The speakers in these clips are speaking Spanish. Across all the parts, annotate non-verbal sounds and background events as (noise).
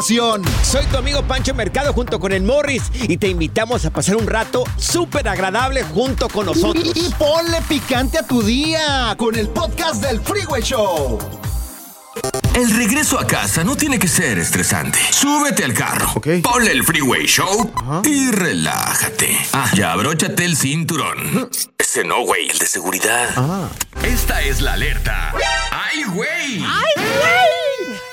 Soy tu amigo Pancho Mercado junto con el Morris y te invitamos a pasar un rato súper agradable junto con nosotros. Y, ponle picante a tu día con el podcast del Freeway Show. El regreso a casa no tiene que ser estresante. Súbete al carro, ponle el Freeway Show y relájate. Ah, ya abróchate el cinturón. Ese no, güey, el de seguridad. Esta es la alerta. ¡Ay, güey!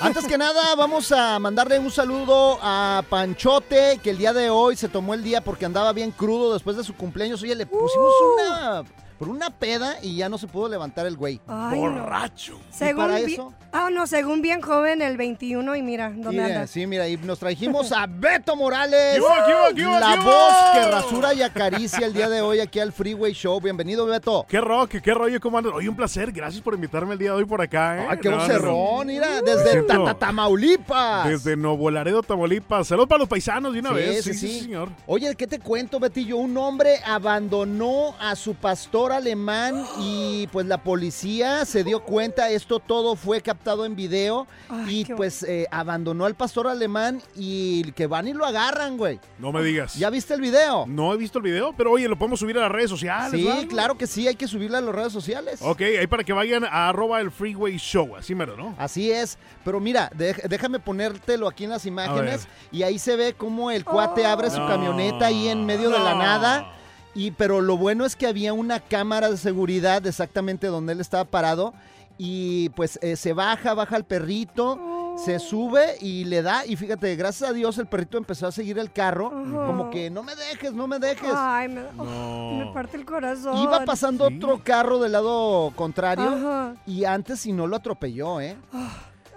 Antes que nada, vamos a mandarle un saludo a Panchote, que el día de hoy se tomó el día porque andaba bien crudo después de su cumpleaños. Oye, le pusimos una por una peda y ya no se pudo levantar el güey. Ay, no. Borracho. Según para eso? Ah, no, según bien joven, el 21 y mira, ¿dónde Mira, andas? sí, mira, y nos trajimos a Beto Morales, (laughs) ¿Qué hubo, qué hubo, qué hubo, la voz que rasura y acaricia el día de hoy aquí al Freeway Show. Bienvenido, Beto. ¿Qué rock? ¿Qué rollo? ¿Cómo andas? Oye, un placer. Gracias por invitarme el día de hoy por acá, ¿eh? Ay, qué No, no, no. vocerrón, mira, desde Tamaulipas. Desde Nuevo Laredo, Tamaulipas. Saludos para los paisanos de una Sí, vez. Sí, sí, sí. señor. Oye, ¿qué te cuento, Betillo? Un hombre abandonó a su pastor alemán y pues la policía se dio cuenta, esto todo fue captado en video Ay, y pues eh, abandonó al pastor alemán y que van y lo agarran, güey. No me digas. ¿Ya viste el video? No he visto el video, pero oye, lo podemos subir a las redes sociales. Sí, claro que sí, hay que subirla a las redes sociales. Ok, ahí para que vayan a arroba el freeway show. Así mero, ¿no? Así es, pero mira, déjame ponértelo aquí en las imágenes y ahí se ve cómo el cuate abre su No. camioneta ahí en medio de la No. nada. Y pero lo bueno es que había una cámara de seguridad exactamente donde él estaba parado y pues eh, se baja, baja el perrito, se sube y le da y fíjate, gracias a Dios el perrito empezó a seguir el carro, como que no me dejes, no me dejes. Ay, me, oh, No. me parte el corazón. Iba pasando Sí. otro carro del lado contrario Ajá. y antes si no lo atropelló, ¿eh?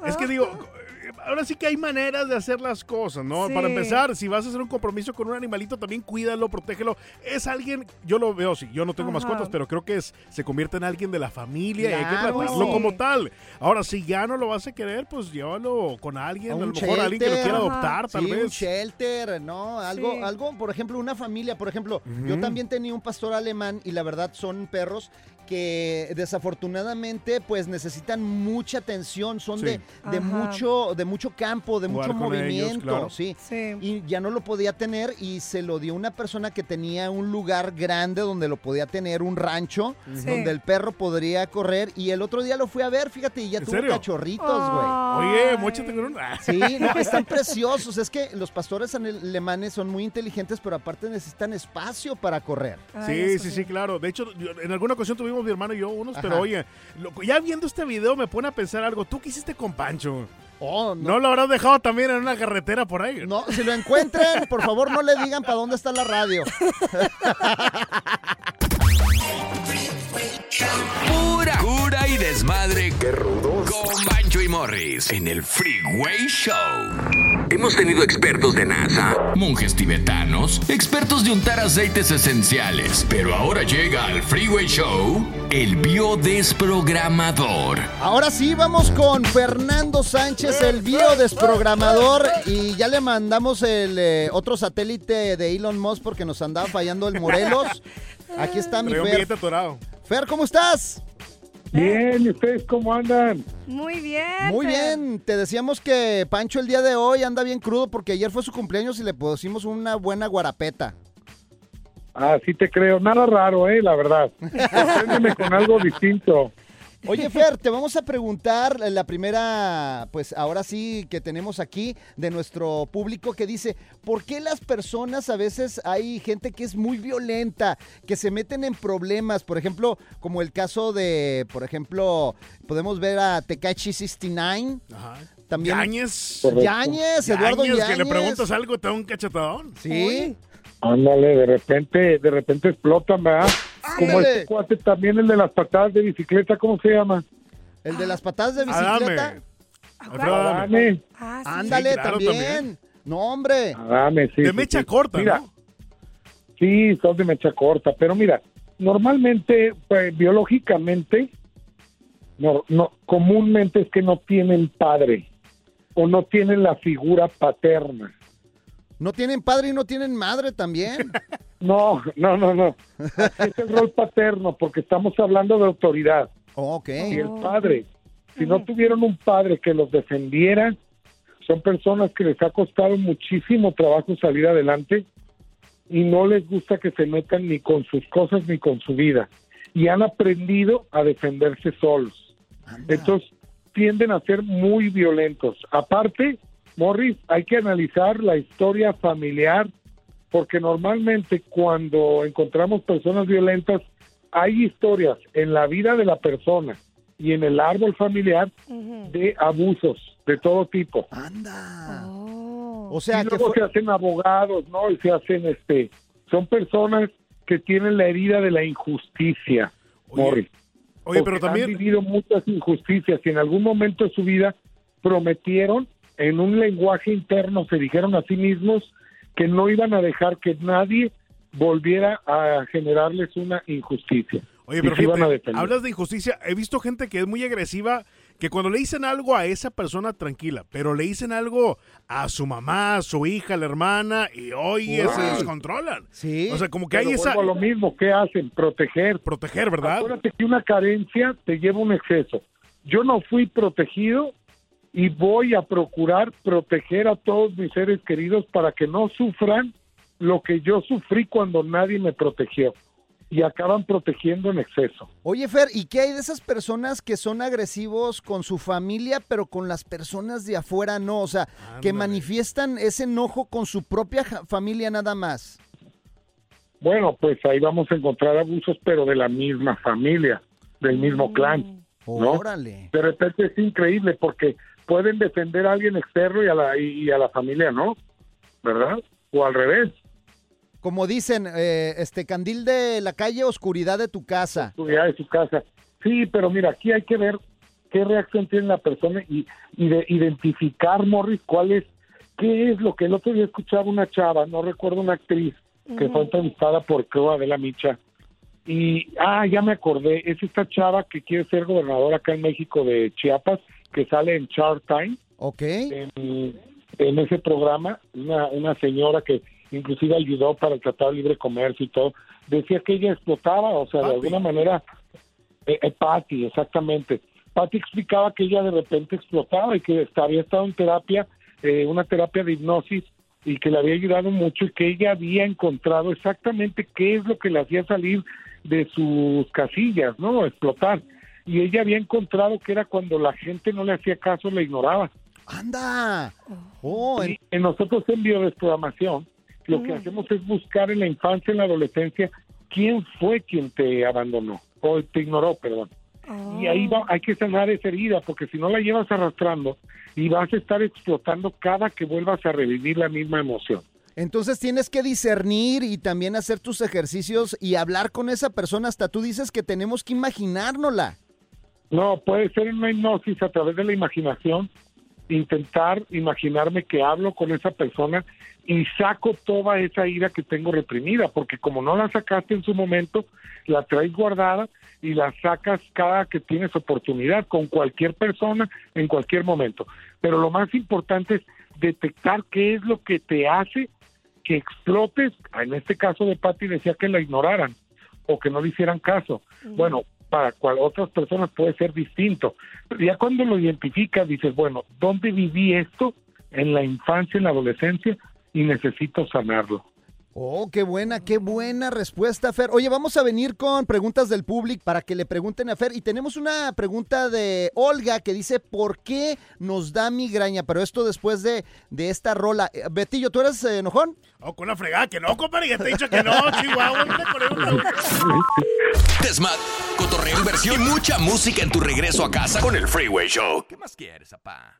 Es que digo, eh, ahora sí que hay maneras de hacer las cosas, ¿no? Sí. Para empezar, si vas a hacer un compromiso con un animalito, también cuídalo, protégelo. Es alguien, yo lo veo, sí, yo no tengo Ajá. mascotas, pero creo que es, se convierte en alguien de la familia y hay que Claro. tratarlo Sí. como tal. Ahora, si ya no lo vas a querer, pues llévalo con alguien, A lo mejor alguien que lo quiera Ajá. adoptar, tal sí, un vez. shelter, ¿no? Algo, Sí. algo, por ejemplo, una familia, por ejemplo, yo también tenía un pastor alemán y la verdad son perros que desafortunadamente pues necesitan mucha atención, son Sí. de, mucho, de mucho campo, de Jugar mucho ellos, movimiento, claro. sí. Sí. Y ya no lo podía tener y se lo dio una persona que tenía un lugar grande donde lo podía tener, un rancho, Sí. donde el perro podría correr. Y el otro día lo fui a ver, fíjate, y ya ¿En tuvo serio? cachorritos, güey. Oye, mochate con un... Ah, (laughs) Sí, no, están preciosos. Es que los pastores alemanes son muy inteligentes, pero aparte necesitan espacio para correr. Ay, Sí, sí, sí, claro. De hecho, yo- en alguna ocasión tuvimos mi hermano y yo unos, pero oye, lo- ya viendo este video me pone a pensar algo. ¿Tú qué hiciste con Pancho? Oh, no. ¿No lo habrás dejado también en una carretera por ahí? No, si lo encuentren, por favor no le digan para dónde está la radio. (laughs) Pura cura y desmadre. Qué rudos. Con Bancho y Morris en el Freeway Show. Hemos tenido expertos de NASA, monjes tibetanos, expertos de untar aceites esenciales. Pero ahora llega al Freeway Show el biodesprogramador. Ahora sí, vamos con Fernando Sánchez, el biodesprogramador, y ya le mandamos el eh, otro satélite de Elon Musk porque nos andaba fallando el Morelos. Aquí está mi Fer. Fer, ¿cómo estás? Bien, ¿y ustedes cómo andan? Muy bien. Muy Fer. bien, te decíamos que Pancho el día de hoy anda bien crudo porque ayer fue su cumpleaños y le pusimos una buena guarapeta. Ah, sí te creo. Nada raro, ¿eh? La verdad. (laughs) Sorpréndeme con algo distinto. Oye, Fer, te vamos a preguntar la primera, pues ahora sí que tenemos aquí de nuestro público que dice, ¿por qué las personas a veces hay gente que es muy violenta, que se meten en problemas? Por ejemplo, como el caso de, por ejemplo, podemos ver a Tekashi 69, Ajá. también... Yañez. Yáñez, Eduardo Yañez, que le preguntas algo te da un cachetadón. Sí. Ándale, de repente, de repente explotan, ¿verdad? Como este cuate también, el de las patadas de bicicleta, ¿cómo se llama? El de las patadas de bicicleta. Adame. Alfredo Adame. Adame. Ah, sí. Ándale, Sí, claro, también. también. No, hombre. Adame, sí. De sí, mecha sí. corta, Mira, ¿no? Sí, son de mecha corta, pero mira, normalmente, pues, biológicamente, no, no, comúnmente es que no tienen padre o no tienen la figura paterna. No tienen padre y no tienen madre también. (laughs) No, no, no, no. Así es el rol paterno, porque estamos hablando de autoridad. ok. Y el padre, si no tuvieron un padre que los defendiera, son personas que les ha costado muchísimo trabajo salir adelante y no les gusta que se metan ni con sus cosas ni con su vida. Y han aprendido a defenderse solos. Entonces tienden a ser muy violentos. Aparte, Morris, hay que analizar la historia familiar porque normalmente cuando encontramos personas violentas hay historias en la vida de la persona y en el árbol familiar de abusos de todo tipo. Anda. Oh. O sea, y que luego fue- se hacen abogados, ¿no? Y se hacen, este, son personas que tienen la herida de la injusticia, Oye, Morris. Oye, pero también... han vivido muchas injusticias y en algún momento de su vida prometieron en un lenguaje interno, se dijeron a sí mismos que no iban a dejar que nadie volviera a generarles una injusticia. Oye, pero se iban a fíjate, defender. hablas de injusticia. He visto gente que es muy agresiva, que cuando le dicen algo a esa persona tranquila, pero le dicen algo a su mamá, a su hija, a la hermana, y oye, se Uy. descontrolan. Sí. O sea, como que Pero hay esa... lo mismo, ¿qué hacen? Proteger. Proteger, ¿verdad? Acuérdate que una carencia te lleva un exceso. Yo no fui protegido y voy a procurar proteger a todos mis seres queridos para que no sufran lo que yo sufrí cuando nadie me protegió. Y acaban protegiendo en exceso. Oye, Fer, ¿y qué hay de esas personas que son agresivos con su familia, pero con las personas de afuera no? O sea, que manifiestan ese enojo con su propia familia nada más. Bueno, pues ahí vamos a encontrar abusos, pero de la misma familia, del mismo clan. ¿no? Órale. De repente es increíble porque pueden defender a alguien externo y a la, y, y a la familia no, ¿verdad? O al revés. Como dicen, eh, este candil de la calle, oscuridad de tu casa. seguridad de su casa. Sí, pero mira, aquí hay que ver qué reacción tiene la persona y, y de identificar, Morris, cuál es, qué es lo que el otro día escuchaba una chava, no recuerdo una actriz, que fue entrevistada por creo Adela Micha, y, ah, ya me acordé, es esta chava que quiere ser gobernadora acá en México de Chiapas, que sale en Shark Time, Ok. en, en ese programa, una, una señora que inclusive ayudó para el Tratado de Libre Comercio y todo, decía que ella explotaba, o sea, de alguna manera, eh, eh, Patty, exactamente. Patty explicaba que ella de repente explotaba y que había estado en terapia, eh, una terapia de hipnosis, y que le había ayudado mucho y que ella había encontrado exactamente qué es lo que le hacía salir de sus casillas, ¿no? Explotar. Y ella había encontrado que era cuando la gente no le hacía caso, le ignoraba. Anda. Oh, en- Sí, en nosotros en biodesprogramación lo que hacemos es buscar en la infancia, en la adolescencia, quién fue quien te abandonó o te ignoró, perdón. Y ahí va, hay que sanar esa herida, porque si no la llevas arrastrando y vas a estar explotando cada que vuelvas a revivir la misma emoción. entonces tienes que discernir y también hacer tus ejercicios y hablar con esa persona. Hasta tú dices que tenemos que imaginárnosla. No, puede ser una hipnosis a través de la imaginación, intentar imaginarme que hablo con esa persona y saco toda esa ira que tengo reprimida, porque como no la sacaste en su momento, la traes guardada y la sacas cada que tienes oportunidad con cualquier persona en cualquier momento. Pero lo más importante es detectar qué es lo que te hace que explotes. En este caso de Patti decía que la ignoraran o que no le hicieran caso. Bueno, para cual otras personas puede ser distinto. Pero ya cuando lo identificas, dices, bueno, ¿dónde viví esto? En la infancia, en la adolescencia, y necesito sanarlo. Oh, qué buena, qué buena respuesta, Fer. Oye, vamos a venir con preguntas del público para que le pregunten a Fer. Y tenemos una pregunta de Olga que dice, ¿por qué nos da migraña? Pero esto después de, de esta rola. Eh, Betillo, ¿tú eres eh, enojón? Oh, con la fregada, que no, compadre, ya te he dicho que no, (laughs) Chihuahua. Desmad, cotorreo, inversión y mucha música en tu regreso a casa con el Freeway Show. ¿Qué más quieres, papá?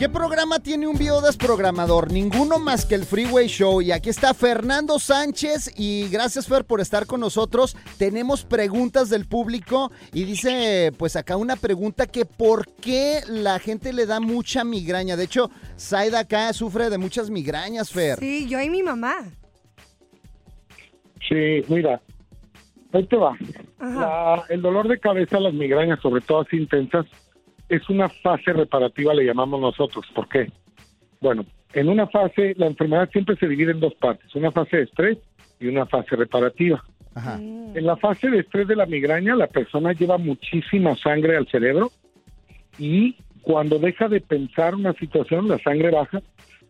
¿Qué programa tiene un biodesprogramador? Ninguno más que el Freeway Show. Y aquí está Fernando Sánchez. Y gracias, Fer, por estar con nosotros. Tenemos preguntas del público. Y dice, pues acá una pregunta que ¿por qué la gente le da mucha migraña? De hecho, Saida acá sufre de muchas migrañas, Fer. Sí, yo y mi mamá. Sí, mira, ahí te va. La- el dolor de cabeza, las migrañas, sobre todo así intensas, es una fase reparativa, le llamamos nosotros. ¿Por qué? Bueno, en una fase, la enfermedad siempre se divide en dos partes, una fase de estrés y una fase reparativa. Ajá. En la fase de estrés de la migraña, la persona lleva muchísima sangre al cerebro y cuando deja de pensar una situación, la sangre baja,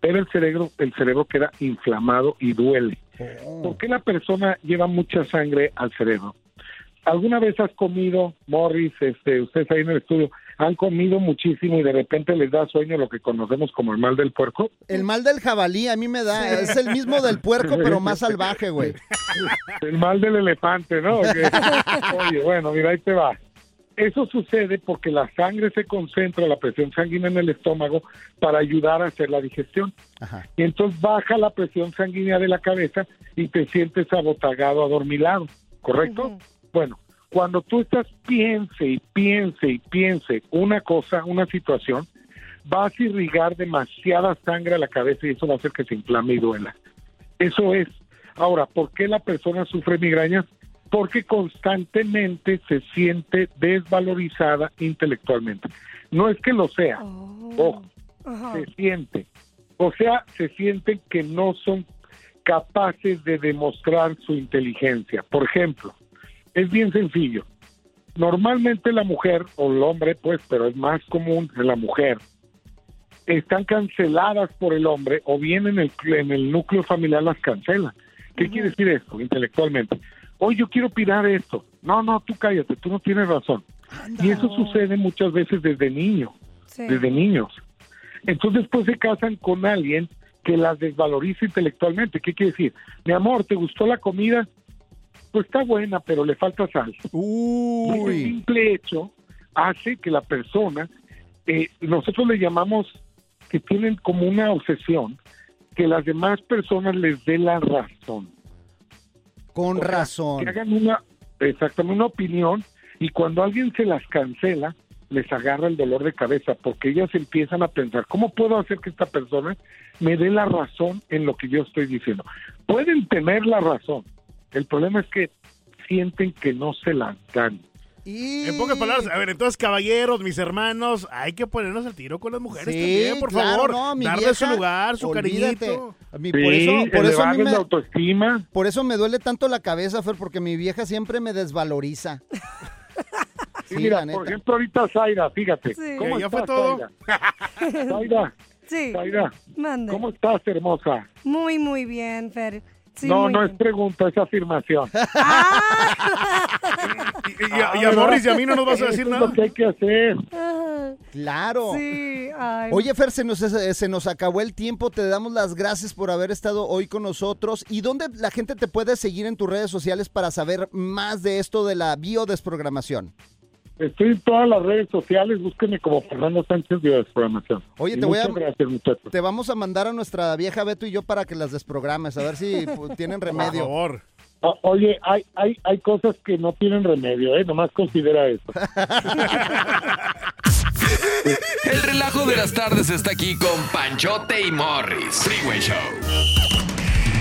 pero el cerebro, el cerebro queda inflamado y duele. ¿Por qué la persona lleva mucha sangre al cerebro? ¿Alguna vez has comido, Morris, este, ustedes ahí en el estudio, han comido muchísimo y de repente les da sueño lo que conocemos como el mal del puerco? El mal del jabalí a mí me da. Es el mismo del puerco, pero más salvaje, güey. El mal del elefante, ¿no? (laughs) Ok. Oye, bueno, mira, ahí te va. Eso sucede porque la sangre se concentra, la presión sanguínea en el estómago, para ayudar a hacer la digestión. Ajá. Y entonces baja la presión sanguínea de la cabeza y te sientes abotagado, adormilado, ¿correcto? Bueno, cuando tú estás piense y piense y piense una cosa, una situación, vas a irrigar demasiada sangre a la cabeza y eso va a hacer que se inflame y duela. Eso es. Ahora, ¿por qué la persona sufre migrañas? Porque constantemente se siente desvalorizada intelectualmente. No es que lo sea, ojo, Ajá. se siente. O sea, se sienten que no son capaces de demostrar su inteligencia. Por ejemplo, es bien sencillo. Normalmente la mujer o el hombre, pues, pero es más común en la mujer, están canceladas por el hombre o bien en el, en el núcleo familiar las cancelan. ¿Qué quiere decir esto intelectualmente? Hoy yo quiero opinar esto. No, no, tú cállate, tú no tienes razón. Y eso sucede muchas veces desde niño, Sí. desde niños. Entonces, pues se casan con alguien que las desvaloriza intelectualmente. ¿Qué quiere decir? Mi amor, ¿te gustó la comida? Pues está buena, pero le falta sal. Uy. simple hecho hace que la persona, eh, nosotros le llamamos que tienen como una obsesión que las demás personas les dé la razón. Con O sea, razón. Que hagan una, exactamente una opinión y cuando alguien se las cancela, les agarra el dolor de cabeza porque ellas empiezan a pensar, ¿cómo puedo hacer que esta persona me dé la razón en lo que yo estoy diciendo? Pueden tener la razón. El problema es que sienten que no se la dan. Y... En pocas palabras, a ver, entonces, caballeros, mis hermanos, hay que ponernos al tiro con las mujeres Sí, también, por claro, favor. no, mi Darle su lugar, su olvídate. cariñito. A mí, Sí, por eso, por eso a mí elevarles me, la autoestima. por eso me duele tanto la cabeza, Fer, porque mi vieja siempre me desvaloriza. (laughs) Sí, Sí, mira, por ejemplo, ahorita Zaira, fíjate. Sí. ¿Cómo Ya estás, fue todo. Zaira? Zaira, Sí. Zaira, Mande. ¿cómo estás, hermosa? Muy, muy bien, Fer. Sí, no, no es pregunta, es afirmación. (laughs) Y, y a, y a Morris y a mí no nos vas a decir es nada. lo que hay que hacer. Ah, Claro. Sí, ay. Oye, Fer, se nos, se nos acabó el tiempo. Te damos las gracias por haber estado hoy con nosotros. ¿Y dónde la gente te puede seguir en tus redes sociales para saber más de esto de la biodesprogramación? Estoy en todas las redes sociales, búsquenme como Fernando Sánchez Biodesprogramación. Oye, Y te voy a- gracias, muchachos. Te vamos a mandar a nuestra vieja Beto y yo para que las desprogrames, a ver si (laughs) pues, tienen Por remedio. favor. O- oye, hay, hay, hay cosas que no tienen remedio, ¿eh? Nomás considera eso. (laughs) El relajo de las tardes está aquí con Panchote y Morris. Freeway Show.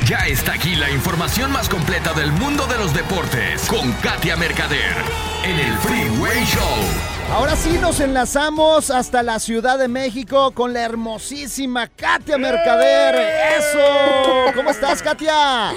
Ya está aquí la información más completa del mundo de los deportes con Katia Mercader en el Freeway Show. Ahora sí nos enlazamos hasta la Ciudad de México con la hermosísima Katia Mercader. ¡Eso! ¿Cómo estás, Katia?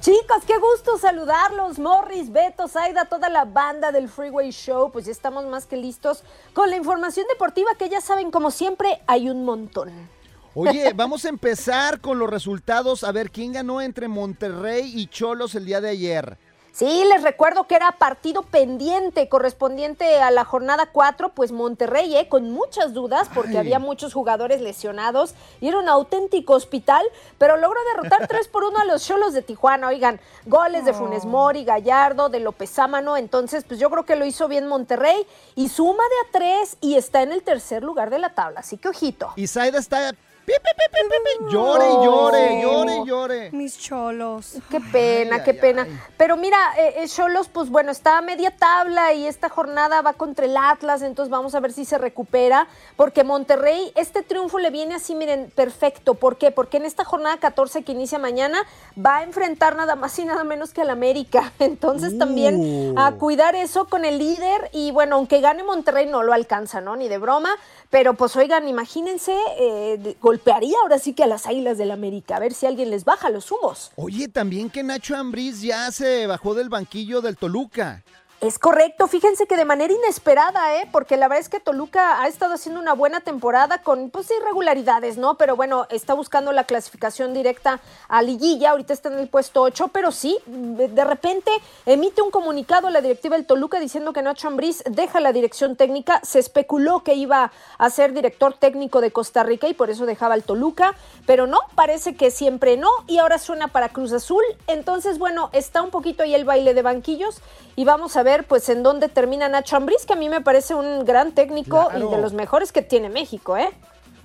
Chicos, qué gusto saludarlos. Morris, Beto, Zaida, toda la banda del Freeway Show. Pues ya estamos más que listos con la información deportiva que ya saben, como siempre, hay un montón. Oye, vamos a empezar con los resultados. A ver, ¿quién ganó entre Monterrey y Cholos el día de ayer? Sí, les recuerdo que era partido pendiente correspondiente a la jornada 4, pues Monterrey, eh, con muchas dudas, porque Ay. había muchos jugadores lesionados y era un auténtico hospital, pero logró derrotar 3 por 1 a los Cholos de Tijuana. Oigan, goles de Funes Mori, Gallardo, de López Ámano, entonces, pues yo creo que lo hizo bien Monterrey y suma de a 3 y está en el tercer lugar de la tabla, así que ojito. Y Zaida está... pi, pi, pi, pi, pi, pi, Llore y llore, llore y llore. Mis cholos. Qué pena, Ay, qué ay, pena. ay. Pero mira, eh, eh, Cholos, pues bueno, está a media tabla y esta jornada va contra el Atlas, entonces vamos a ver si se recupera, porque Monterrey, este triunfo le viene así, miren, perfecto. ¿Por qué? Porque en esta jornada 14 que inicia mañana va a enfrentar nada más y nada menos que al América. (laughs) Entonces también a cuidar eso con el líder y bueno, aunque gane Monterrey no lo alcanza, ¿no? Ni de broma, pero pues oigan, imagínense, eh, golpearía ahora sí que a las Águilas del América, a ver si alguien les baja los humos. Oye, también que Nacho Ambriz ya se bajó del banquillo del Toluca. Es correcto, fíjense que de manera inesperada, ¿eh? porque la verdad es que Toluca ha estado haciendo una buena temporada con pues irregularidades, ¿no? Pero bueno, está buscando la clasificación directa a liguilla, ahorita está en el puesto 8, pero sí, de repente emite un comunicado a la directiva del Toluca diciendo que Nacho Ambriz deja la dirección técnica, se especuló que iba a ser director técnico de Costa Rica y por eso dejaba el Toluca, pero no, parece que siempre no, y ahora suena para Cruz Azul, entonces bueno, está un poquito ahí el baile de banquillos y vamos a ver pues en dónde termina Nacho Ambriz, que a mí me parece un gran técnico Claro. y de los mejores que tiene México, ¿eh?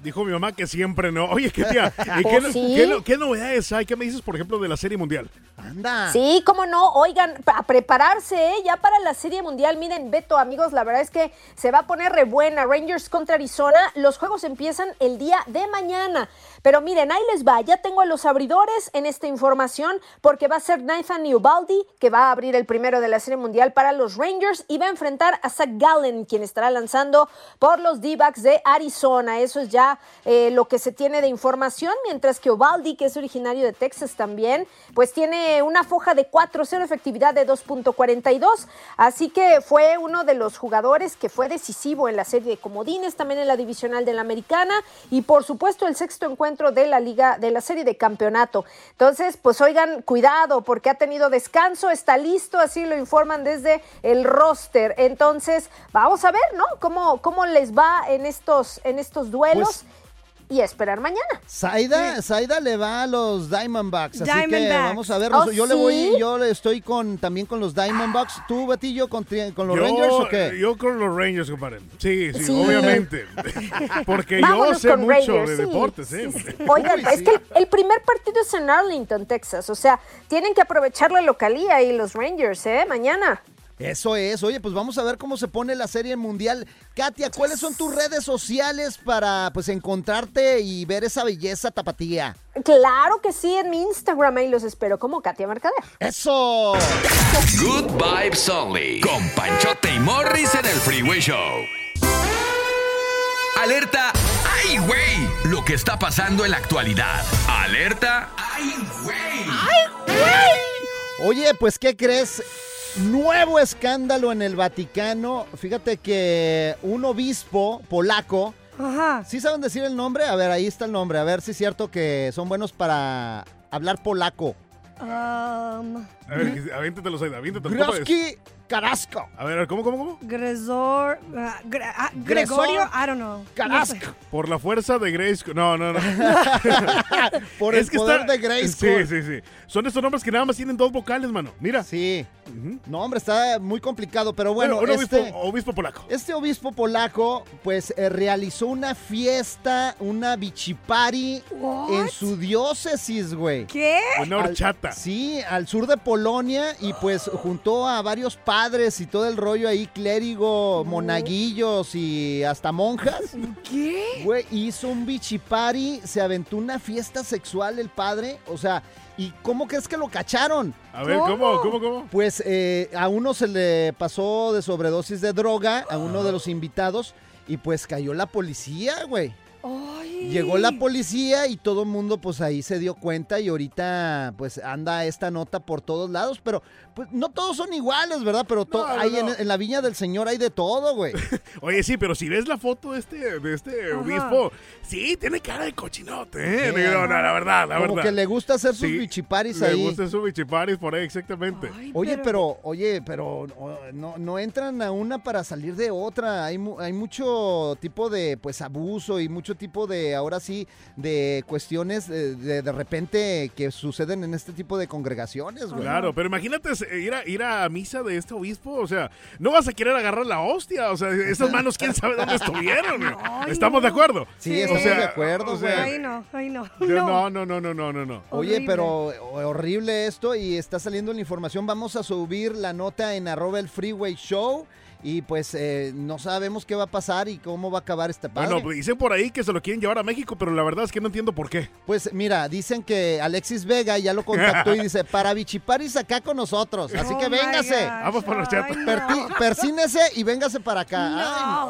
Dijo mi mamá que siempre no. Oye, ¿qué, tía? ¿Y (laughs) ¿Oh, qué, no- sí? qué no- qué novedades hay? ¿Qué me dices, por ejemplo, de la Serie Mundial? Sí, cómo no. Oigan, a prepararse ¿eh? ya para la Serie Mundial. Miren, Beto, amigos, la verdad es que se va a poner re buena. Rangers contra Arizona. Los juegos empiezan el día de mañana. Pero miren, ahí les va. Ya tengo a los abridores en esta información porque va a ser Nathan Ubaldi, que va a abrir el primero de la Serie Mundial para los Rangers y va a enfrentar a Zach Gallen, quien estará lanzando por los D-backs de Arizona. Eso es ya eh, lo que se tiene de información, mientras que Ubaldi, que es originario de Texas también, pues tiene una foja de 4-0, efectividad de 2.42. Así que fue uno de los jugadores que fue decisivo en la serie de comodines, también en la divisional de la americana y por supuesto el sexto encuentro de la liga, de la serie de campeonato. Entonces, pues oigan, cuidado, porque ha tenido descanso, está listo, así lo informan desde el roster. Entonces, vamos a ver, ¿no? Cómo, cómo les va en estos, en estos duelos. Pues- y esperar mañana. Zaida, Zaida le va a los Diamondbacks, así que Diamondbacks. vamos a ver. ¿Oh, yo le voy, yo le estoy con también con los Diamondbacks. ¿Tú, Batillo, con, los yo, Rangers o qué? Yo con los Rangers, compadre. Sí, sí, Sí. obviamente. (laughs) Porque Vámonos yo sé mucho Rangers, de sí. deportes, ¿eh? Oigan, Uy, es sí. que el, el primer partido es en Arlington, Texas. O sea, tienen que aprovechar la localía y los Rangers, ¿eh? Mañana. Eso es. Oye, pues vamos a ver cómo se pone la serie mundial. Katia, ¿cuáles son tus redes sociales para pues encontrarte y ver esa belleza tapatía? Claro que sí, en mi Instagram ahí los espero como Katia Mercader. ¡Eso! Good Vibes Only. Con Panchote y Morris en el Freeway Show. Alerta. ¡Ay, güey! Lo que está pasando en la actualidad. Alerta. ¡Ay, güey! Oye, pues, ¿qué crees? Nuevo escándalo en el Vaticano. Fíjate que un obispo polaco. Ajá. ¿Sí saben decir el nombre? A ver, ahí está el nombre. A ver si es cierto que son buenos para hablar polaco. Um, A ver. Groski Carasco. A ver, ¿cómo, cómo, cómo? Gresor. ah, Gre- ah, Gresor Gregorio, I don't know. No sé. Carasco. Por la fuerza de Grace. No, no, no. (laughs) Por el Es que poder está- de Grace. Sí, sí, sí. Son estos nombres que nada más tienen dos vocales, mano. Mira. Sí. No, hombre, está muy complicado, pero bueno, un este, obispo, obispo polaco. este obispo polaco, pues, eh, realizó una fiesta, una bichipari What? en su diócesis, güey. ¿Qué? Una Al- horchata. Sí, al sur de Polonia y pues juntó a varios padres y todo el rollo ahí, clérigo, monaguillos y hasta monjas. ¿Qué? Güey, hizo un bichipari, se aventó una fiesta sexual el padre, o sea, ¿y cómo crees que lo cacharon? A ver, ¿Cómo? ¿cómo, cómo, cómo? Pues eh, a uno se le pasó de sobredosis de droga, a uno de los invitados, y pues cayó la policía, güey. Ay, Llegó la policía y todo el mundo pues ahí se dio cuenta y ahorita pues anda esta nota por todos lados, pero pues no todos son iguales, ¿verdad? Pero to- No, no, hay en, no. en la viña del señor hay de todo, güey. (laughs) Oye, sí, pero si ves la foto de este, de este Ajá. obispo, sí, tiene cara de cochinote, ¿eh? Sí, No, no, la verdad, la Como verdad. que le gusta hacer sus Sí, bichiparis Le ahí. gusta su bichiparis por ahí, exactamente. Oye, pero, oye, pero no, no entran a una para salir de otra. Hay, mu- hay mucho tipo de, pues, abuso y mucho tipo de, ahora sí, de cuestiones de, de, de repente que suceden en este tipo de congregaciones, güey. Claro, pero imagínate eh, ir a, ir a misa de este obispo, o sea, no vas a querer agarrar la hostia, o sea, esas manos quién sabe dónde estuvieron. (laughs) ¿Estamos de acuerdo? Sí, estamos de acuerdo, o sea, güey. Ay, no, ay, no. No, no, no, no, no, no, no. Oye, pero horrible esto y está saliendo la información. Vamos a subir la nota en arroba el freeway show y pues eh, no sabemos qué va a pasar y cómo va a acabar este padre. Bueno, pues dicen por ahí que se lo quieren llevar a México, pero la verdad es que no entiendo por qué. Pues mira, dicen que Alexis Vega ya lo contactó y dice, para Bichiparis acá con nosotros. Así Oh que véngase. gosh, Vamos para los chatos. ay, no. Perti- persínese y véngase para acá. Ay,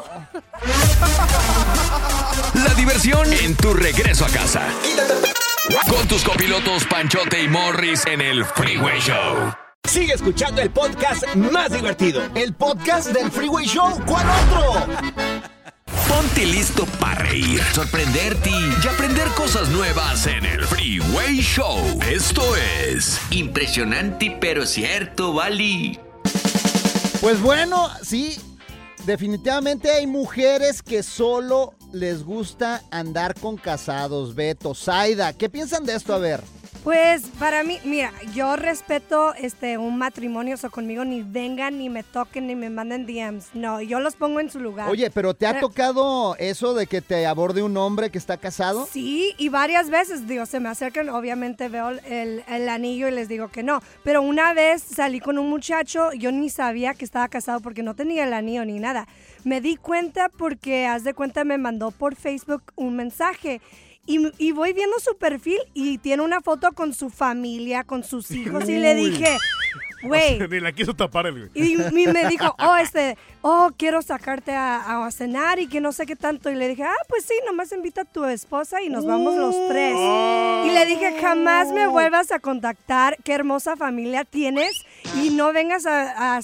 La diversión en tu regreso a casa. Con tus copilotos Panchote y Morris en el Freeway Show. Sigue escuchando el podcast más divertido. El podcast del Freeway Show. ¿Cuál otro? Ponte listo para reír, sorprenderte y aprender cosas nuevas en el Freeway Show. Esto es impresionante pero cierto, Bali. Pues bueno, sí, definitivamente hay mujeres que solo les gusta andar con casados. Beto, Zaida, ¿qué piensan de esto? A ver. Pues para mí, mira, yo respeto este un matrimonio, o sea, conmigo ni vengan, ni me toquen, ni me manden DMs. No, yo los pongo en su lugar. Oye, pero ¿te ha Pero- tocado eso de que te aborde un hombre que está casado? Sí, y varias veces, digo, se me acercan, obviamente veo el, el anillo y les digo que no. Pero una vez salí con un muchacho, yo ni sabía que estaba casado porque no tenía el anillo ni nada. Me di cuenta porque, haz de cuenta, me mandó por Facebook un mensaje. Y, y voy viendo su perfil y tiene una foto con su familia, con sus hijos. Y le dije, güey, Ni la quiso tapar el güey. y me dijo, oh, este, oh, quiero sacarte a, a cenar y que no sé qué tanto. Y le dije, ah, pues sí, nomás invita a tu esposa y nos vamos los tres. Y le dije, jamás me vuelvas a contactar, qué hermosa familia tienes y no vengas a, a-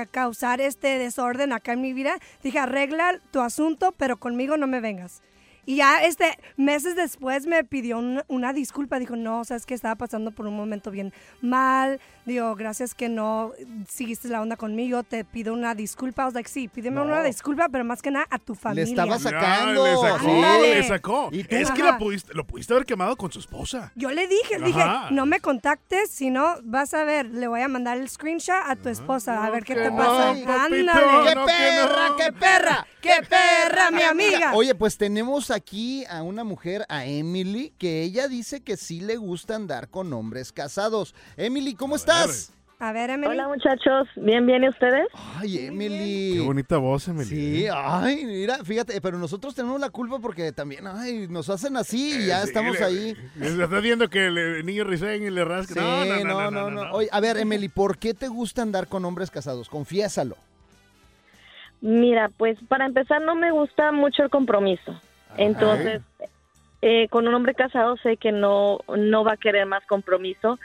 a causar este desorden acá en mi vida. Dije, arregla tu asunto, pero conmigo no me vengas. Y ya este meses después me pidió un- una disculpa, dijo, no, sabes que estaba pasando por un momento bien mal, digo, gracias que no seguiste la onda conmigo, te pido una disculpa, o sea, sí, pídeme No. una disculpa, pero más que nada a tu familia. estaba Ya, sacando. le sacó, Ándale. le sacó. ¿Y tú? Es que Ajá. la pudiste- lo pudiste haber quemado con su esposa. Yo le dije, le dije, Ajá. no me contactes, si no, vas a ver, le voy a mandar el screenshot a tu esposa, a ver qué te pasa. Ándale. ¡Qué perra, no. qué perra! ¡Qué perra, mi amiga! Oye, pues tenemos aquí a una mujer, a Emily, que ella dice que sí le gusta andar con hombres casados. Emily, ¿cómo estás? A ver, Emily. Hola muchachos, bien, bien, ¿y ustedes? Ay, Emily. Qué bonita voz, Emily. Sí, ay, mira, fíjate, pero nosotros tenemos la culpa porque también, ay, nos hacen así y Eh, ya sí, estamos le- ahí. Estás viendo que el niño risueño y le rasca. Sí, no, no, no, no, no, Oye, a ver, Emily, ¿por qué te gusta andar con hombres casados? Confiésalo. Mira, pues para empezar no me gusta mucho el compromiso. Entonces, eh, con un hombre casado sé que no, no va a querer más compromiso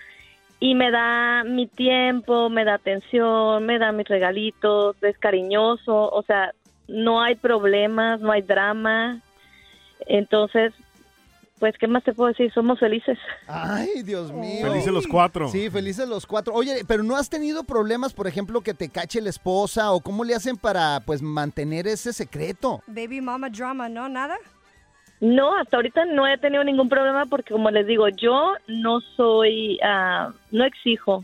y me da mi tiempo, me da atención, me da mis regalitos, es cariñoso, o sea, no hay problemas, no hay drama. Entonces, pues, ¿qué más te puedo decir? Somos felices. Ay, Dios mío. Felices los cuatro. Sí, felices los cuatro. Oye, pero ¿no has tenido problemas, por ejemplo, que te cache la esposa o cómo le hacen para, pues, mantener ese secreto? Baby mama drama, ¿no? ¿Nada? No, hasta ahorita no he tenido ningún problema porque como les digo, yo no soy, ah, no exijo.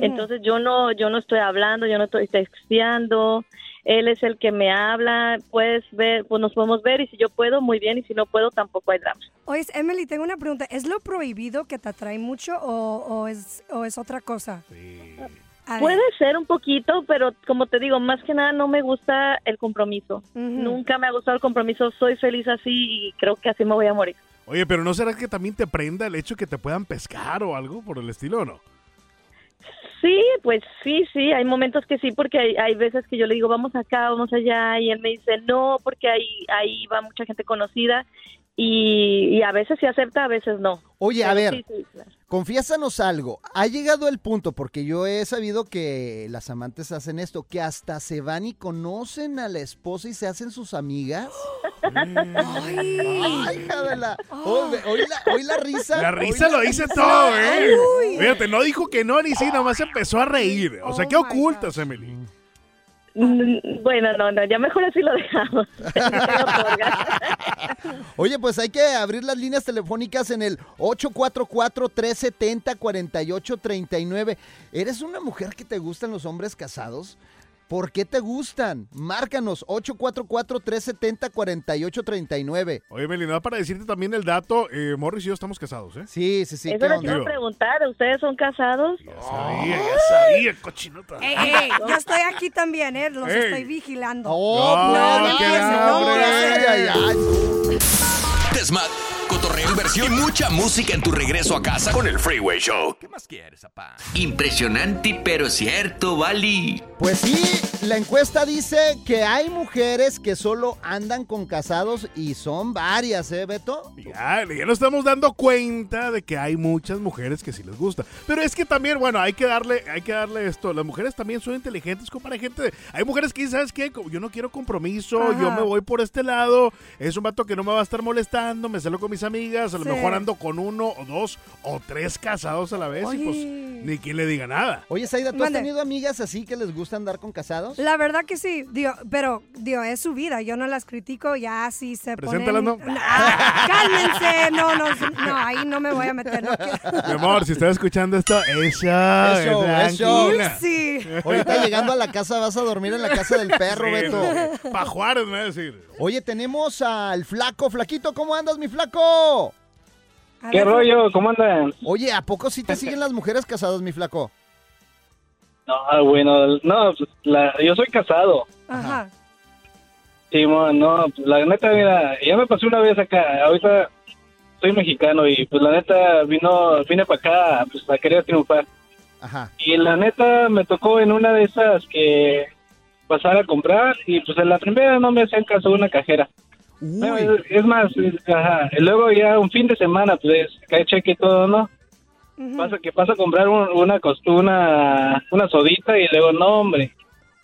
Entonces yo no, yo no estoy hablando, yo no estoy texteando. Él es el que me habla, puedes ver, pues nos podemos ver y si yo puedo, muy bien, y si no puedo, tampoco hay drama. Oye, Emily, tengo una pregunta. ¿Es lo prohibido que te atrae mucho o, o es, o es otra cosa? Ver. Puede ser un poquito, pero como te digo, más que nada no me gusta el compromiso. Nunca me ha gustado el compromiso, soy feliz así y creo que así me voy a morir. Oye, pero ¿no será que también te prenda el hecho que te puedan pescar o algo por el estilo o no? Sí, pues sí, sí, hay momentos que sí, porque hay, hay veces que yo le digo, vamos acá, vamos allá, y él me dice, no, porque ahí, ahí va mucha gente conocida, y, y a veces sí acepta, a veces no. Oye, a ver, sí, sí, claro. confiésanos algo. Ha llegado el punto, porque yo he sabido que las amantes hacen esto, que hasta se van y conocen a la esposa y se hacen sus amigas. Ay, hija de la... Oye, Hoy la, hoy la risa. La risa lo dice risa. todo, ¿eh? Uy. Fíjate, no dijo que no ni sí, nomás empezó a reír. O sea, ¿qué ocultas, Emily? Mm, Bueno, no, no, ya mejor así lo dejamos. (laughs) (laughs) (laughs) Oye, pues hay que abrir las líneas telefónicas en el 844-370-4839. ¿Eres una mujer que te gustan los hombres casados? ¿Por qué te gustan? Márcanos 844-370-4839. Oye, nada para decirte también el dato, eh, Morris y yo estamos casados, ¿eh? Sí, sí, sí. Eso les quiero preguntar, ¿ustedes son casados? Sabía, ya sabía, cochinota. Ey, ey, yo estoy aquí también, ¿eh? Los Ey. estoy vigilando. Oh, No, no, no, no. Ay, ay, inversión y mucha música en tu regreso a casa con el Freeway Show. ¿Qué más quieres, papá? Impresionante, pero cierto, Bali. Pues sí, la encuesta dice que hay mujeres que solo andan con casados y son varias, ¿eh, Beto? Ya, ya nos estamos dando cuenta de que hay muchas mujeres que sí les gusta. Pero es que también, bueno, hay que darle, hay que darle esto. Las mujeres también son inteligentes, como para gente. Hay mujeres que dicen, ¿sabes qué? Yo no quiero compromiso, Ajá. yo me voy por este lado. Es un vato que no me va a estar molestando, me salgo con mis amigas, a lo Sí. mejor ando con uno o dos o tres casados a la vez y pues ni quien le diga nada. Oye, Saida, ¿tú Mande. has tenido amigas así que les gusta andar con casados? La verdad que sí, digo, pero digo, es su vida, yo no las critico, ya si se Preséntalas, ponen... ¿no? Ah, cálmense, no, no, no, ahí no me voy a meter. No quiero. Mi amor, si estás escuchando esto, eso, Eso, eso. Sí. Ahorita llegando a la casa vas a dormir en la casa del perro, Beto. Pa' Juárez, me va a decir. Oye, tenemos al flaco. Flaquito, ¿cómo andas, mi flaco? A ¿Qué ver, rollo? ¿Cómo andan? Oye, ¿a poco sí te siguen las mujeres casadas, mi flaco? No, bueno, no, pues, la, yo soy casado. Ajá. Sí, mo, no, pues, la neta, mira, ya me pasé una vez acá, ahorita soy mexicano y pues la neta vino, vine para acá pues a querer triunfar. Ajá. Y la neta me tocó en una de esas que pasar a comprar y pues en la primera no me hacían caso una cajera. No, es, más, ajá, y luego ya un fin de semana pues cae cheque y todo, ¿no? Pasa que pasa a comprar un- una costu- una una sodita y luego no, hombre.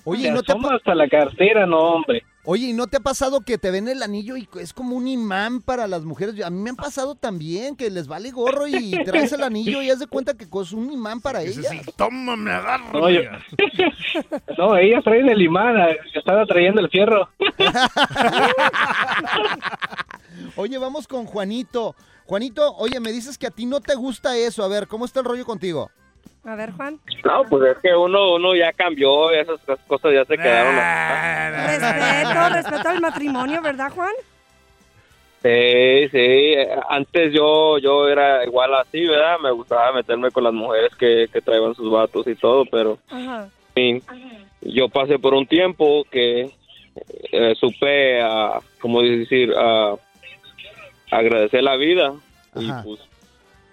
Oye, ¿no te hasta la cartera, no, hombre. Oye, ¿y no te ha pasado que te ven el anillo y es como un imán para las mujeres? A mí me han pasado también que les vale gorro y (laughs) traes el anillo y haz de cuenta que es un imán para ellas. sí, toma, me agarro. No, yo- (laughs) No, ellas traen el imán, ah, estaba trayendo el fierro. (laughs) Oye, vamos con Juanito. Juanito, oye, me dices que a ti no te gusta eso. A ver, ¿cómo está el rollo contigo? A ver, Juan. No, pues es que uno, uno ya cambió, esas cosas ya se quedaron. Respeto, respeto al matrimonio, ¿verdad, Juan? Sí, sí. Antes yo, yo era igual así, ¿verdad? Me gustaba meterme con las mujeres que, que traían sus vatos y todo, pero Ajá. yo pasé por un tiempo que eh, supe, a, como decir, a agradecer la vida. Y pues,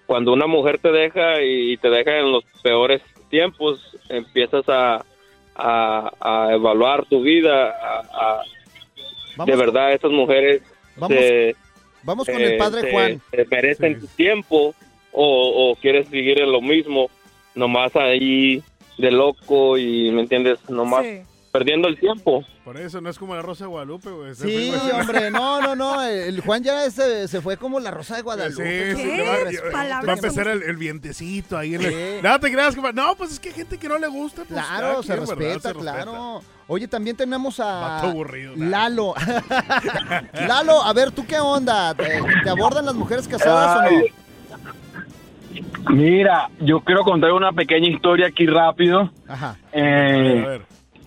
cuando una mujer te deja y te deja en los peores tiempos, empiezas a, a, a evaluar tu vida, a, a- Vamos de verdad estas mujeres Vamos- se- vamos con el padre se- Juan. se merecen tu tiempo o, o quieres seguir en lo mismo, nomás ahí de loco y, ¿me entiendes? Nomás perdiendo el tiempo. Por eso no es como la Rosa de Guadalupe, güey. Sí, fue- hombre, (laughs) no, no, no. El Juan ya se, se fue como la rosa de Guadalupe. Sí, sí, ¿Qué? le va, a empezar el, el vientecito ahí. En el, Sí. Nada te creas, compa. No, pues es que hay gente que no le gusta. Pues, Claro, cada se quien, ¿verdad? respeta, Se claro. Oye, también tenemos a Vato aburrido, nada. Lalo. (laughs) Lalo, a ver, ¿tú qué onda? ¿Te, te abordan las mujeres casadas o no? Ay. Mira, yo quiero contar una pequeña historia aquí rápido. Ajá. Eh,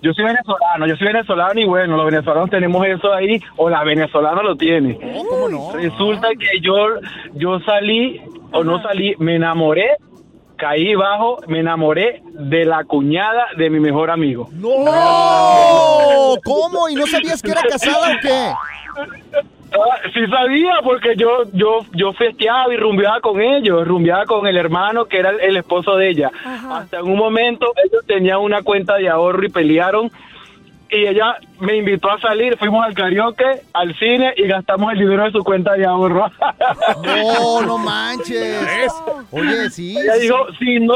yo soy venezolano, yo soy venezolano y bueno, los venezolanos tenemos eso ahí, o la venezolana lo tiene. ¿Cómo no? Resulta que yo, yo salí, o no salí, me enamoré, caí bajo, me enamoré de la cuñada de mi mejor amigo. ¡No! ¿Cómo? ¿Y no sabías que era casada o qué? Ah, Sí sabía, porque yo yo yo festeaba y rumbeaba con ellos, rumbeaba con el hermano que era el, el esposo de ella. Hasta en un momento ellos tenían una cuenta de ahorro y pelearon y ella me invitó a salir, fuimos al karaoke, al cine y gastamos el dinero de su cuenta de ahorro. (laughs) No, (laughs) no manches. Oye, sí. Ella dijo, si no,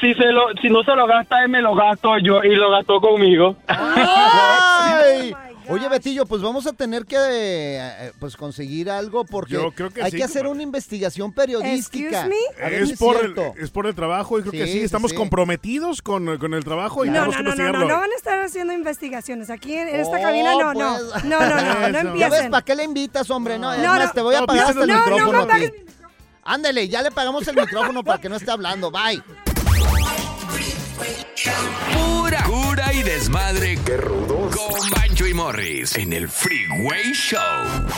si se lo, si no se lo gasta él, me lo gasto yo y lo gastó conmigo. Ay. (laughs) Oye, Betillo, pues vamos a tener que eh, pues conseguir algo porque Yo creo que hay sí, que hacer una investigación periodística. A ver si Es por, el, cierto. es por el trabajo y creo que Sí, sí, sí, estamos sí. comprometidos con, con el trabajo y No, tenemos no, que no, no, no, investigarlo. no van a estar haciendo investigaciones. Aquí en, en esta Oh, cabina no, no. pues. No, no, no, no (laughs) ¿Ya ves empiecen. para qué le invitas, hombre? No, es No, más, no. te voy a No, pagar hasta el no, no me micrófono a ti. Ándale, ya le pagamos el micrófono para que no esté hablando. Bye. Y desmadre. Qué rudos. Con Bancho y Morris en el Freeway Show.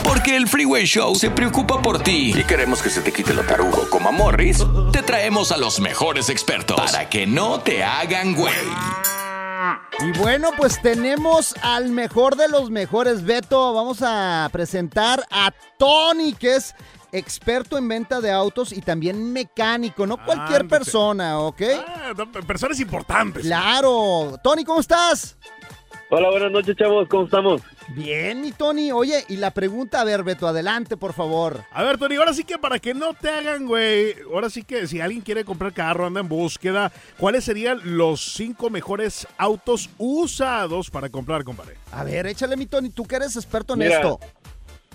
Porque el Freeway Show se preocupa por ti y queremos que se te quite lo tarugo. Como a Morris, te traemos a los mejores expertos para que no te hagan güey. Y bueno, pues tenemos al mejor de los mejores, Beto. Vamos a presentar a Tony, que es experto en venta de autos y también mecánico, no cualquier Ándate. persona, ¿ok? Ah, personas importantes. Claro. Tony, ¿cómo estás? Hola, buenas noches, chavos. ¿Cómo estamos? Bien, mi Tony. Oye, y la pregunta, a ver, Beto, adelante, por favor. A ver, Tony, ahora sí que para que no te hagan, güey, ahora sí que si alguien quiere comprar carro, anda en búsqueda, ¿cuáles serían los cinco mejores autos usados para comprar, compadre? A ver, échale, mi Tony, tú que eres experto en Mira, esto.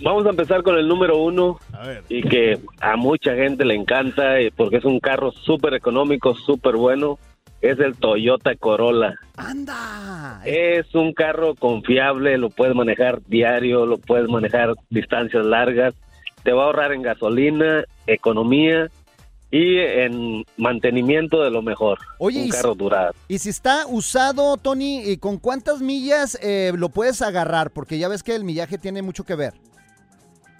Vamos a empezar con el número uno A ver. y que a mucha gente le encanta eh, porque es un carro súper económico, súper bueno. Es el Toyota Corolla. ¡Anda! Es un carro confiable, lo puedes manejar diario, lo puedes manejar distancias largas. Te va a ahorrar en gasolina, economía y en mantenimiento de lo mejor. Oye, un y si- carro durado. Y si está usado, Tony, ¿y ¿con cuántas millas eh, lo puedes agarrar? Porque ya ves que el millaje tiene mucho que ver.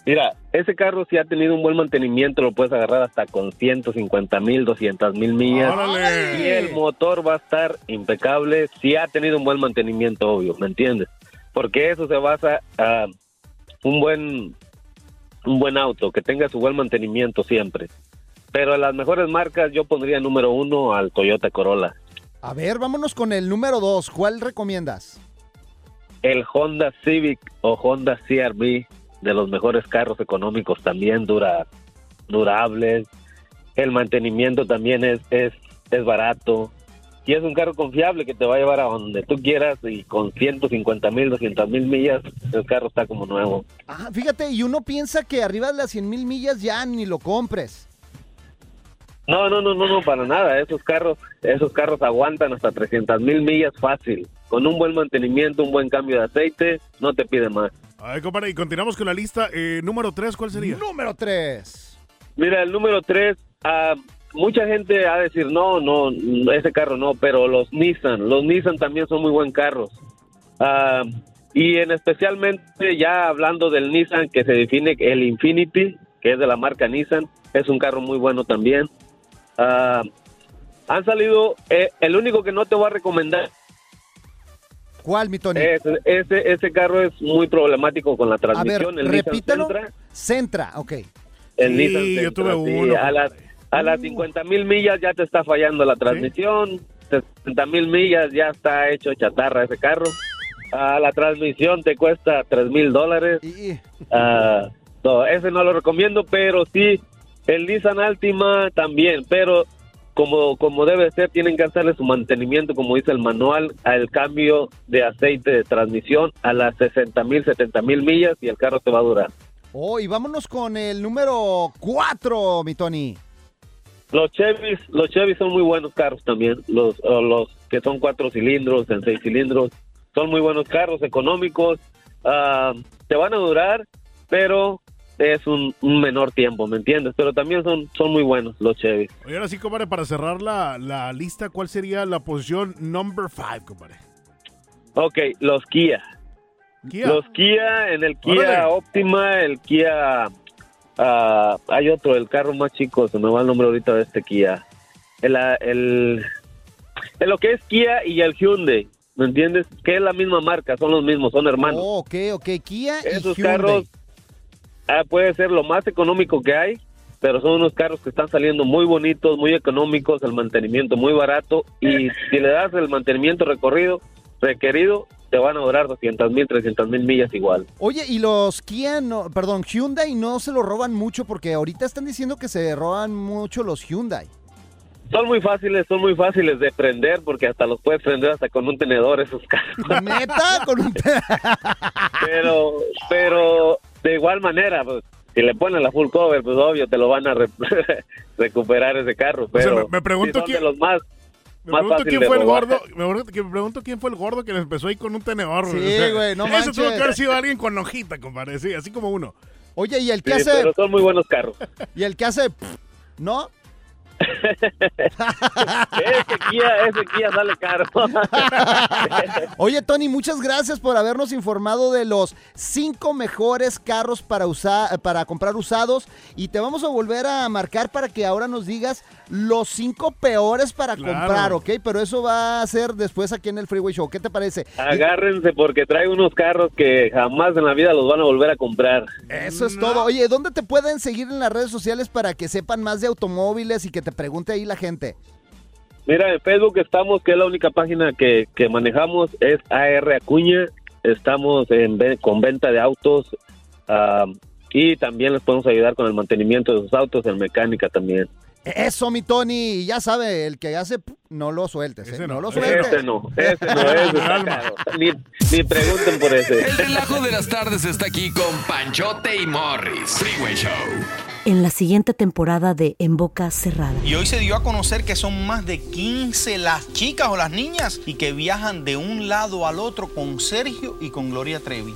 Mira, ese carro si ha tenido un buen mantenimiento, lo puedes agarrar hasta con 150 mil, 200 mil millas. ¡Órale! Y el motor va a estar impecable si ha tenido un buen mantenimiento, obvio, ¿me entiendes? Porque eso se basa a un buen, un buen auto, que tenga su buen mantenimiento siempre. Pero las mejores marcas yo pondría número uno al Toyota Corolla. A ver, vámonos con el número dos. ¿Cuál recomiendas? El Honda Civic o Honda CRV, de los mejores carros económicos también, dura, durables. El mantenimiento también es, es, es barato. Y es un carro confiable que te va a llevar a donde tú quieras y con 150 mil, 200 mil millas, el carro está como nuevo. Ah, fíjate, y uno piensa que arriba de las 100 mil millas ya ni lo compres. No, no, no, no, no, para nada. Esos carros, esos carros aguantan hasta 300 mil millas fácil. Con un buen mantenimiento, un buen cambio de aceite, no te pide más. A ver, compadre, y continuamos con la lista. Eh, número tres, ¿cuál sería? Número 3. Mira, el número tres, ah, mucha gente va a decir, no, no, ese carro no, pero los Nissan, los Nissan también son muy buen carros. Ah, y en especialmente ya hablando del Nissan, que se define el Infinity, que es de la marca Nissan, es un carro muy bueno también. Ah, han salido, eh, el único que no te voy a recomendar ¿Cuál, mi Tony? Ese, ese, ese carro es muy problemático con la a ver, transmisión. el Nissan repítelo. Sentra. Centra, ok. El Sí, Nissan yo Sentra, tuve sí. uno, A las, a las 50 mil millas ya te está fallando la transmisión. 60 mil millas ya está hecho chatarra ese carro. A la transmisión te cuesta 3 mil dólares. Ah, no, ese no lo recomiendo, pero sí, el Nissan Altima también, pero como, como debe ser, tienen que hacerle su mantenimiento, como dice el manual, al cambio de aceite de transmisión a las 60 mil, 70 mil millas y el carro te va a durar. Oh, y vámonos con el número 4, mi Tony. Los Chevys, los Chevys son muy buenos carros también, los, los que son cuatro cilindros, en seis cilindros, son muy buenos carros, económicos, ah, te van a durar, pero es un, un menor tiempo, ¿me entiendes? Pero también son, son muy buenos los Chevys. Oye, ahora sí, compadre, para cerrar la, la lista, ¿cuál sería la posición number five, compadre? Ok, los Kia. Kia. Los Kia, en el Kia Órale. Optima, el Kia... ah, hay otro, el carro más chico, se me va el nombre ahorita de este Kia. El, ah, el, en lo que es Kia y el Hyundai, ¿me entiendes? Que es la misma marca, son los mismos, son hermanos. Oh, ok, ok. Kia Esos y Hyundai. carros ah, puede ser lo más económico que hay, pero son unos carros que están saliendo muy bonitos, muy económicos, el mantenimiento muy barato y (laughs) si le das el mantenimiento recorrido requerido, te van a durar 200 mil, 300 mil millas igual. Oye, y los Kia, no, perdón, Hyundai no se lo roban mucho porque ahorita están diciendo que se roban mucho los Hyundai. Son muy fáciles, son muy fáciles de prender porque hasta los puedes prender hasta con un tenedor esos carros. ¿Neta? Con un (laughs) pero, pero de igual manera, pues, si le ponen la full cover, pues obvio te lo van a re- (laughs) recuperar ese carro. sea, Pero me- me pregunto quién- de los más, Me más pregunto quién fue el gordo. Me pregunto, que me pregunto quién fue el gordo que le empezó ahí con un tenedor. Sí, O sea, güey, no Ese tuvo manches. que haber sido alguien con hojita, compadre. Sí, así como uno. Oye, y el que Sí, hace. pero son muy buenos carros. (laughs) Y el que hace. pff, ¿No? Ese Kia, sale caro. (laughs) Oye, Tony, muchas gracias por habernos informado de los cinco mejores carros para usar, para comprar usados. Y te vamos a volver a marcar para que ahora nos digas los cinco peores para Claro. comprar, ¿ok? Pero eso va a ser después aquí en el Freeway Show. ¿Qué te parece? Agárrense porque trae unos carros que jamás en la vida los van a volver a comprar. Eso es todo. Oye, ¿dónde te pueden seguir en las redes sociales para que sepan más de automóviles y que te pregunte ahí la gente? Mira, en Facebook estamos, que es la única página que, que manejamos, es AR Acuña. Estamos en, con venta de autos ah, y también les podemos ayudar con el mantenimiento de sus autos, en mecánica también. Eso, mi Tony. Ya sabe, el que hace, no lo sueltes. ¿eh? No, lo sueltes. Ese no, ese no, ese (laughs) está caro. Ni, ni pregunten por ese. El relajo de las tardes está aquí con Panchote y Morris. Freeway Show. En la siguiente temporada de En Boca Cerrada. Y hoy se dio a conocer que son más de 15 las chicas o las niñas y que viajan de un lado al otro con Sergio y con Gloria Trevi.